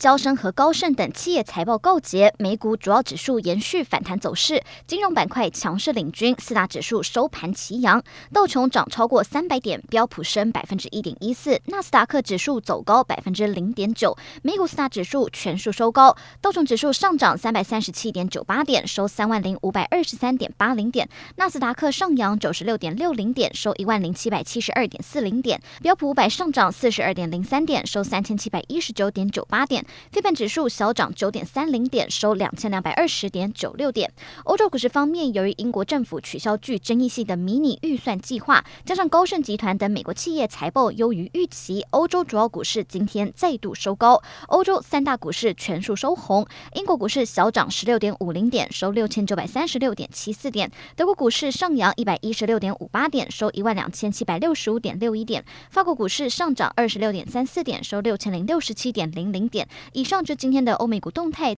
交生和高盛等企业财报告捷，美股主要指数延续反弹走势，金融板块强势领军，四大指数收盘齐扬，道琼涨超过三百点，标普升百分之一点一四，纳斯达克指数走高百分之零点九，美股四大指数全数收高，道琼指数上涨三百三十七点九八点，收三万零五百二十三点八零点，纳斯达克上扬九十六点六零点，收一万零七百七十二点四零点，标普五百上涨四十二点零三点，收三千七百一十九点九八点。费半指数小涨九点三零点，收两千两百二十点九六点。欧洲股市方面，由于英国政府取消具争议性的迷你预算计划，加上高盛集团等美国企业财报优于预期，欧洲主要股市今天再度收高。欧洲三大股市全数收红，英国股市小涨十六点五零点，收六千九百三十六点七四点；德国股市上扬一百一十六点五八点，收一万两千七百六十五点六一点；法国股市上涨二十六点三四点，收六千零六十七点零零点。以上。就今天的欧美股动态。